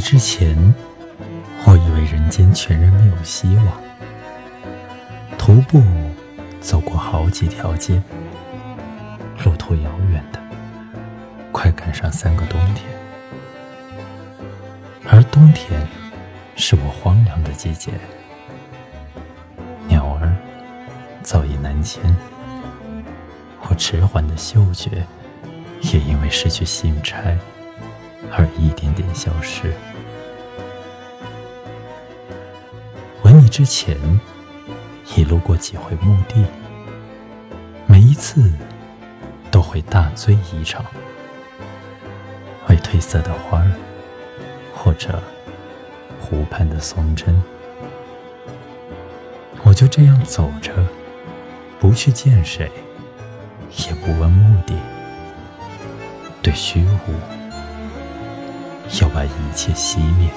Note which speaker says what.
Speaker 1: 之前，我以为人间全然没有希望。徒步走过好几条街，路途遥远的，快赶上三个冬天。而冬天是我荒凉的季节，鸟儿早已南迁，我迟缓的嗅觉也因为失去信差而一点点消失。吻你之前，已路过几回墓地，每一次都会大醉一场，为褪色的花儿。或者湖畔的松针，我就这样走着，不去见谁，也不问目的，对虚无要把一切熄灭。